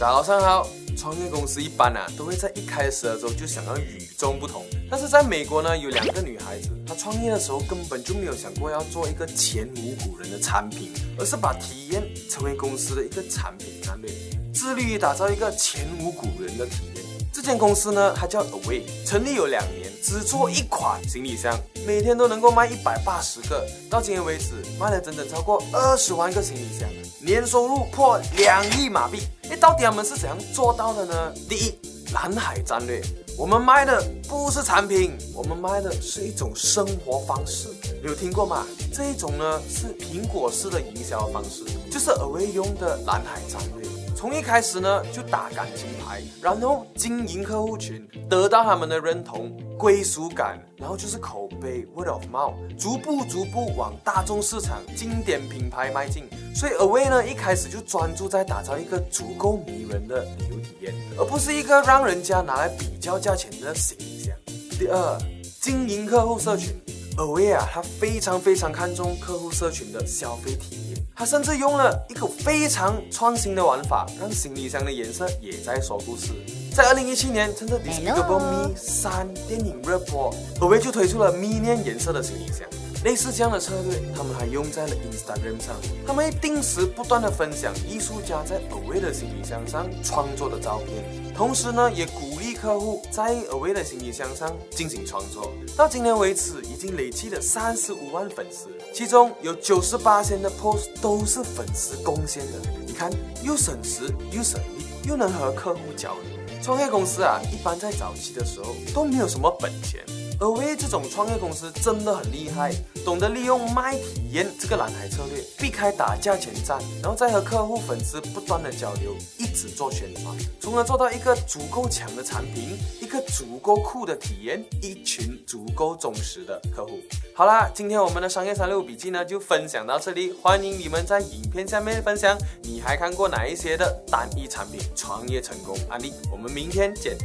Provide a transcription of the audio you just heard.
早上好，创业公司一般啊都会在一开始的时候就想要与众不同，但是在美国呢，有两个女孩子，她创业的时候根本就没有想过要做一个前无古人的产品，而是把体验成为公司的一个产品战略，致力于打造一个前无古人的体验。这间公司呢，它叫 Away，成立有两年，只做一款行李箱，每天都能够卖一百八十个，到今天为止卖了整整超过二十万个行李箱，年收入破两亿马币。哎，到底他们是怎样做到的呢？第一，蓝海战略，我们卖的不是产品，我们卖的是一种生活方式，有听过吗？这一种呢是苹果式的营销方式，就是 Away 用的蓝海战略。从一开始呢，就打感情牌，然后经营客户群，得到他们的认同、归属感，然后就是口碑 （word of mouth），逐步逐步往大众市场、经典品牌迈进。所以，Away 呢一开始就专注在打造一个足够迷人的旅游体验，而不是一个让人家拿来比较价钱的行李箱。第二，经营客户社群，Away 啊，他非常非常看重客户社群的消费体验。他甚至用了一个非常创新的玩法，让行李箱的颜色也在说故事。在二零一七年，趁着《Despicable Me》三电影热播，Away 就推出了迷恋颜色的行李箱。类似这样的策略，他们还用在了 Instagram 上。他们定时不断的分享艺术家在 Away 的行李箱上创作的照片，同时呢，也鼓励客户在 Away 的行李箱上进行创作。到今天为止，已经累积了三十五万粉丝，其中有九十八千的 post 都是粉丝贡献的。你看，又省时又省力，又能和客户交流。创业公司啊，一般在早期的时候都没有什么本钱。而唯这种创业公司真的很厉害，懂得利用卖体验这个蓝海策略，避开打价钱战，然后再和客户粉丝不断的交流，只做宣传，从而做到一个足够强的产品，一个足够酷的体验，一群足够忠实的客户。好啦，今天我们的商业三六五笔记呢就分享到这里，欢迎你们在影片下面分享你还看过哪一些的单一产品创业成功案例，我们明天见。